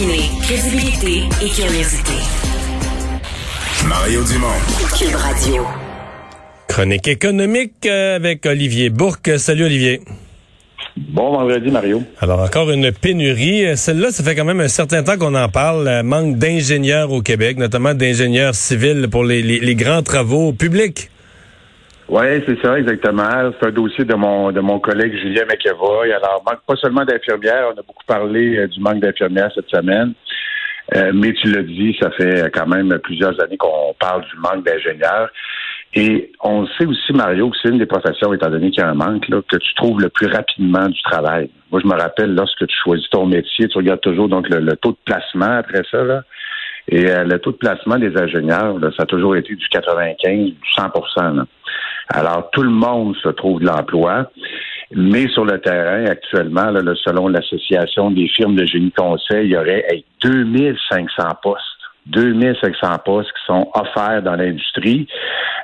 Combiner crédibilité et curiosité. Mario Dumont. Cube Radio. Chronique économique euh, avec Olivier Bourque. Salut Olivier. Bon vendredi, Mario. Alors, encore une pénurie. Euh, Celle-là, ça fait quand même un certain temps qu'on en parle. Euh, Manque d'ingénieurs au Québec, notamment d'ingénieurs civils pour les, les- les grands travaux publics. Oui, c'est ça, exactement. C'est un dossier de mon de mon collègue Julien McEvoy. Alors, manque pas seulement d'infirmières, on a beaucoup parlé euh, du manque d'infirmières cette semaine. Euh, mais tu l'as dit, ça fait quand même plusieurs années qu'on parle du manque d'ingénieurs. Et on sait aussi, Mario, que c'est une des professions, étant donné qu'il y a un manque, là, que tu trouves le plus rapidement du travail. Moi, je me rappelle, lorsque tu choisis ton métier, tu regardes toujours donc le, taux de placement après ça. Là. Et euh, le taux de placement des ingénieurs, là, ça a toujours été du 95, du 100 là. Alors, tout le monde se trouve de l'emploi. Mais sur le terrain, actuellement, là, selon l'Association des firmes de génie conseil, il y aurait hey, 2500 postes. 2500 postes qui sont offerts dans l'industrie.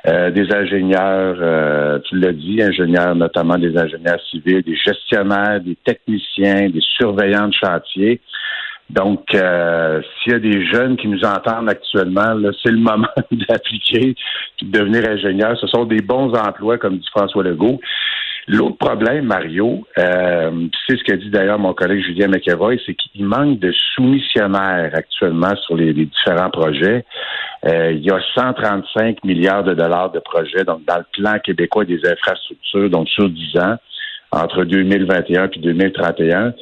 Euh, des ingénieurs, euh, tu l'as dit, ingénieurs, notamment des ingénieurs civils, des gestionnaires, des techniciens, des surveillants de chantier. Donc, euh, s'il y a des jeunes qui nous entendent actuellement, c'est le moment d'appliquer de devenir ingénieur. Ce sont des bons emplois, comme dit François Legault. L'autre problème, Mario, euh, c'est ce qu'a dit d'ailleurs mon collègue Julien McEvoy, c'est qu'il manque de soumissionnaires actuellement sur les, les différents projets. Euh, il y a 135 milliards de dollars de projets donc dans le plan québécois des infrastructures, donc sur 10 ans, entre 2021 et 2031.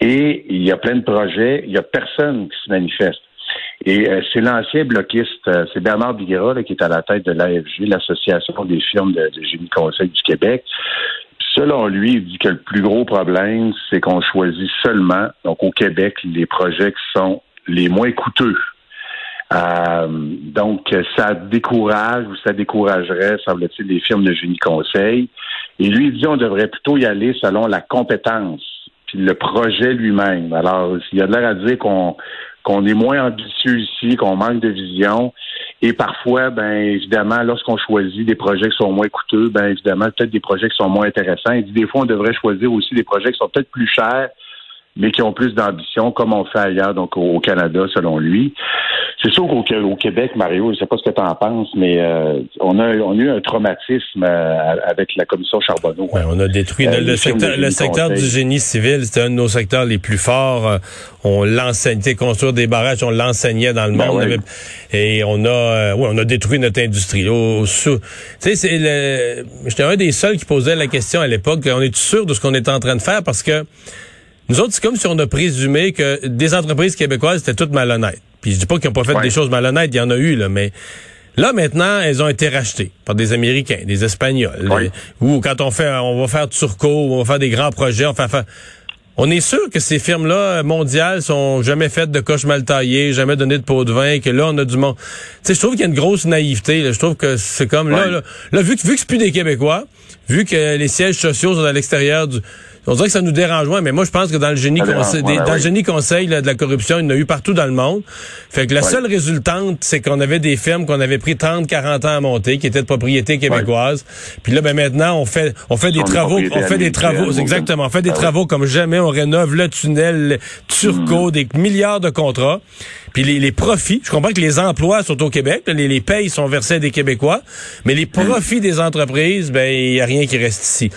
Et il y a plein de projets, il y a personne qui se manifeste. Et euh, c'est l'ancien bloquiste, euh, c'est Bernard Biguera qui est à la tête de l'AFG, l'Association des firmes de, de génie conseil du Québec. Selon lui, il dit que le plus gros problème, c'est qu'on choisit seulement, donc au Québec, les projets qui sont les moins coûteux. Euh, donc, ça décourage ou ça découragerait, semble-t-il, les firmes de génie conseil. Et lui, il dit on devrait plutôt y aller selon la compétence, puis le projet lui-même. Alors, il y a de l'air à dire qu'on qu'on est moins ambitieux ici, qu'on manque de vision. Et parfois, ben évidemment, lorsqu'on choisit des projets qui sont moins coûteux, ben évidemment, peut-être des projets qui sont moins intéressants. Dit des fois, on devrait choisir aussi des projets qui sont peut-être plus chers, mais qui ont plus d'ambition, comme on fait ailleurs, donc au Canada, selon lui. C'est sûr qu'au au Québec, Mario, je ne sais pas ce que tu en penses, mais euh, on, a, on a eu un traumatisme euh, avec la commission Charbonneau. Ouais, on a détruit Euh, le, secteur, le secteur du génie civil. C'était un de nos secteurs les plus forts. Euh, On l'enseignait, construire des barrages, on l'enseignait dans le Ben monde. ouais. Et on a, euh, ouais, on a détruit notre industrie. au sous- sais, c'est le. J'étais un des seuls qui posait la question à l'époque. On est sûr de ce qu'on est en train de faire? Parce que nous autres, c'est comme si on a présumé que des entreprises québécoises étaient toutes malhonnêtes. Puis je dis pas qu'ils n'ont pas fait Ouais. des choses malhonnêtes, il y en a eu, là, mais là, maintenant, elles ont été rachetées par des Américains, des Espagnols. Ouais. Ou quand on fait, on va faire Turco, on va faire des grands projets, on va faire... On est sûr que ces firmes-là euh, mondiales sont jamais faites de coches mal taillées, jamais donné de pot de vin, que là, on a du monde. Tu sais, je trouve qu'il y a une grosse naïveté. là. Je trouve que c'est comme là, là, là, vu que vu que c'est plus des Québécois, vu que les sièges sociaux sont à l'extérieur du. On dirait que ça nous dérange moins, mais moi je pense que dans le génie conseil, des- ben dans le génie conseil là, de la corruption, il y en a eu partout dans le monde. Fait que la seule résultante, c'est qu'on avait des firmes qu'on avait pris 30, 40 ans à monter, qui étaient de propriété québécoise. Puis là, ben maintenant, on fait, on fait des travaux, on fait des travaux, exactement, on fait des Ah travaux comme jamais, on rénove le tunnel, Turco, des milliards de contrats. Puis les, les profits, je comprends que les emplois sont au Québec, les, les payes sont versées à des Québécois, mais les profits des entreprises, ben il y a rien qui reste ici.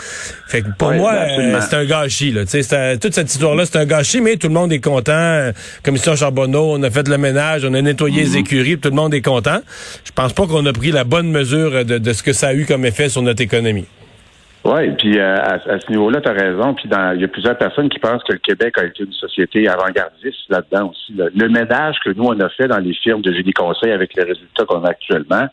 Fait que pour moi, ben, c'est un gâchis. Là. Un- toute cette histoire-là, c'est un gâchis, mais tout le monde est content. Euh, Commission Charbonneau, on a fait le ménage, on a nettoyé Mhm. les écuries, puis tout le monde est content. Je pense pas qu'on a pris la bonne mesure de, de ce que ça a eu comme effet sur notre économie. Oui, puis euh, à, à ce niveau-là, tu as raison. Puis il y a plusieurs personnes qui pensent que le Québec a été une société avant-gardiste là-dedans aussi. là. Le ménage que nous, on a fait dans les firmes de génie conseil avec les résultats qu'on a actuellement,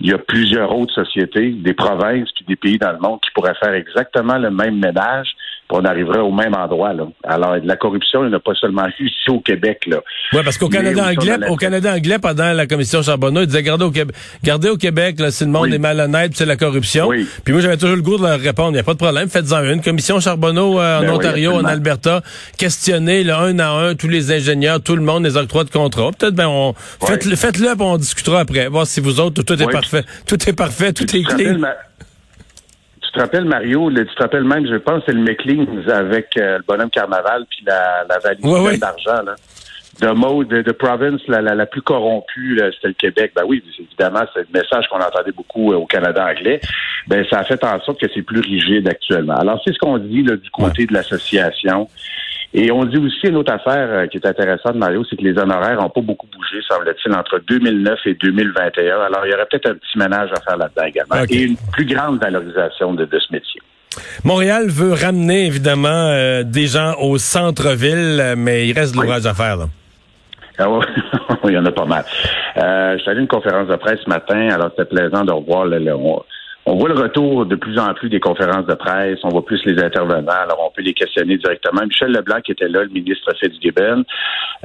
il y a plusieurs autres sociétés, des provinces puis des pays dans le monde qui pourraient faire exactement le même ménage, on arriverait au même endroit. Là. Alors, de la corruption, il n'y en a pas seulement eu ici au Québec. Là. Oui, parce qu'au Canada anglais, la- au Canada anglais, pendant la commission Charbonneau, ils disaient gardez au Québec, gardez au Québec, là, si le monde Oui. est malhonnête, c'est la corruption. Oui. Puis moi, j'avais toujours le goût de leur répondre, il n'y a pas de problème, faites-en une. Commission Charbonneau euh, en Ben oui, Ontario, en. Alberta, questionnez là, un à un tous les ingénieurs, tout le monde, les octrois de contrat. Peut-être, ben, on, faites-le, faites-le, puis on discutera après, voir si vous autres, tout est parfait. Tout est parfait, tout est clean. Te rappelles, Mario, le- tu te rappelles même, je pense, c'est le McLean avec euh, le bonhomme carnaval puis la, la valise Ouais, pleine ouais. d'argent. Là. de mode de, province la, la, plus corrompue, c'était le Québec. Ben oui, évidemment, c'est le message qu'on entendait beaucoup euh, au Canada anglais. Ben ça a fait en sorte que c'est plus rigide actuellement. Alors c'est ce qu'on dit là, du côté de l'association. Et on dit aussi une autre affaire euh, qui est intéressante, Mario, c'est que les honoraires n'ont pas beaucoup bougé, semble-t-il, entre 2009 et 2021. Alors, il y aurait peut-être un petit ménage à faire là-dedans également. Et une plus grande valorisation de, ce métier. Montréal veut ramener, évidemment, euh, des gens au centre-ville, mais il reste de l'ouvrage à faire. Là. Ah oui, il y en a pas mal. Euh, je suis allé à une conférence de presse ce matin, alors c'était plaisant de revoir le, le on voit le retour de plus en plus des conférences de presse, on voit plus les intervenants, alors on peut les questionner directement. Michel Leblanc qui était là, le ministre Fitzgibbon,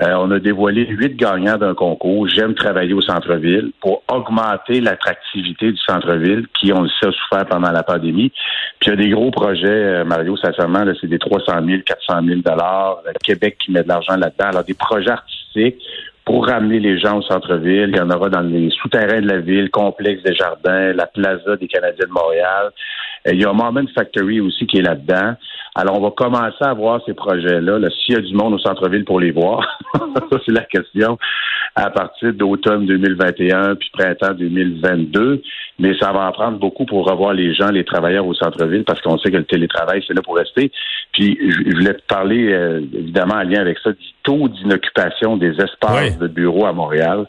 euh, on a dévoilé huit gagnants d'un concours J'aime travailler au centre-ville pour augmenter l'attractivité du centre-ville qui, on le sait, a souffert pendant la pandémie. Puis il y a des gros projets, euh, Mario, sincèrement, c'est des 300 000, 400 000 dollars. Québec qui met de l'argent là-dedans. Alors des projets artistiques pour ramener les gens au centre-ville. Il y en aura dans les souterrains de la ville, complexe des jardins, la plaza des Canadiens de Montréal. Euh, il y a Moment Factory aussi qui est là-dedans. Alors, on va commencer à voir ces projets-là. Là, S'il y a du monde au centre-ville pour les voir, ça c'est la question, à partir d'automne 2021 puis printemps 2022. Mais ça va en prendre beaucoup pour revoir les gens, les travailleurs au centre-ville, parce qu'on sait que le télétravail, c'est là pour rester. Puis, je voulais te parler, euh, évidemment, en lien avec ça, du taux d'inoccupation des espaces de bureaux à Montréal.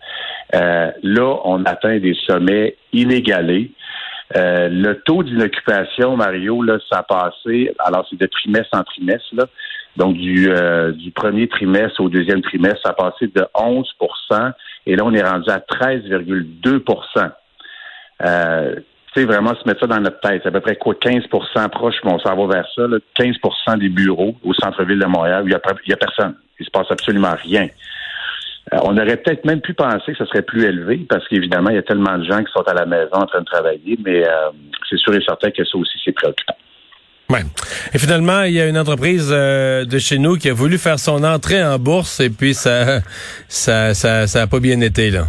Euh, là, on atteint des sommets inégalés. Euh, le taux d'inoccupation, Mario, là, ça a passé, alors c'est de trimestre en trimestre, là, donc du, euh, du premier trimestre au deuxième trimestre, ça a passé de 11% et là, on est rendu à 13,2% euh, tu sais, vraiment se mettre ça dans notre tête. C'est à peu près quoi, 15% proche, mais on s'en va vers ça, là, 15% des bureaux au centre-ville de Montréal, où il n'y a, a personne. Il se passe absolument rien. Euh, on aurait peut-être même pu penser que ce serait plus élevé parce qu'évidemment, il y a tellement de gens qui sont à la maison en train de travailler, mais euh, c'est sûr et certain que ça aussi, c'est préoccupant. Ouais. Et finalement, il y a une entreprise euh, de chez nous qui a voulu faire son entrée en bourse et puis ça ça ça, ça a pas bien été là.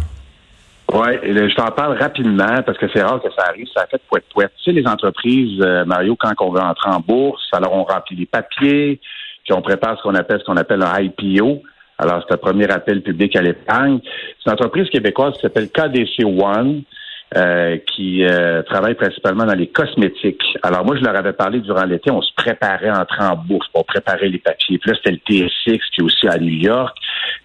Oui, je t'en parle rapidement parce que c'est rare que ça arrive. Ça a fait poète poète. Tu sais, les entreprises, Mario, quand on veut entrer en bourse, alors on remplit les papiers, puis on prépare ce qu'on appelle ce qu'on appelle un IPO. Alors, c'est un premier appel public à l'épargne. C'est une entreprise québécoise qui s'appelle KDC One. Euh, qui euh, travaille principalement dans les cosmétiques. Alors moi, je leur avais parlé durant l'été, on se préparait à entrer en bourse pour préparer les papiers. Puis là, c'était le TSX qui est aussi à New York.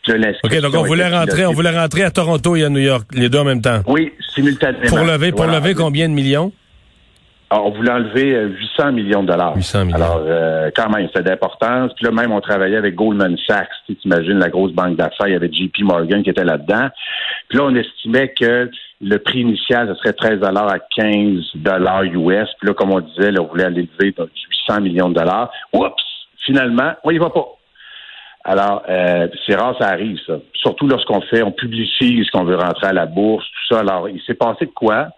OK, donc on voulait rentrer, on voulait rentrer à Toronto et à New York, les deux en même temps. Oui, simultanément. Pour lever, pour lever combien de millions? Ah, on voulait enlever 800 euh, millions de dollars. 800 millions. Alors, euh, quand même, c'est d'importance. Puis là, même, on travaillait avec Goldman Sachs. Tu imagines la grosse banque d'affaires. Il y avait JP Morgan qui était là-dedans. Puis là, on estimait que le prix initial, ce serait 13 dollars à 15 dollars US. Puis là, comme on disait, là, on voulait aller lever 800 millions de dollars. Oups! Finalement, on y va pas. Alors, euh, c'est rare, ça arrive, ça. Surtout lorsqu'on fait, on publicise qu'on veut rentrer à la bourse, tout ça. Alors, il s'est passé de quoi?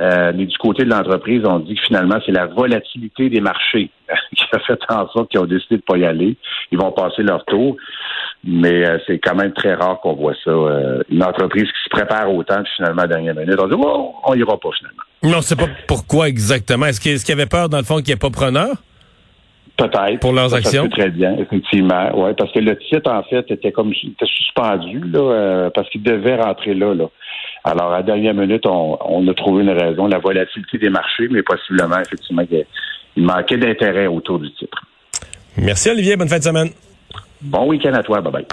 Euh, mais du côté de l'entreprise, on dit que finalement, c'est la volatilité des marchés qui a fait en sorte qu'ils ont décidé de ne pas y aller. Ils vont passer leur tour. Mais euh, c'est quand même très rare qu'on voit ça. Euh, une entreprise qui se prépare autant, finalement, à la dernière minute, on dit oh, on ira pas finalement. Non, c'est pas pourquoi exactement. Est-ce qu'il y avait peur, dans le fond, qu'il n'y ait pas preneur? Peut-être. Pour leurs actions? Ça très bien, effectivement. Ouais, parce que le titre, en fait, était comme était suspendu, là, parce qu'il devait rentrer là, là. Alors, à la dernière minute, on, a trouvé une raison, la volatilité des marchés, mais possiblement, effectivement, il manquait d'intérêt autour du titre. Merci, Olivier. Bonne fin de semaine. Bon week-end à toi. Bye bye.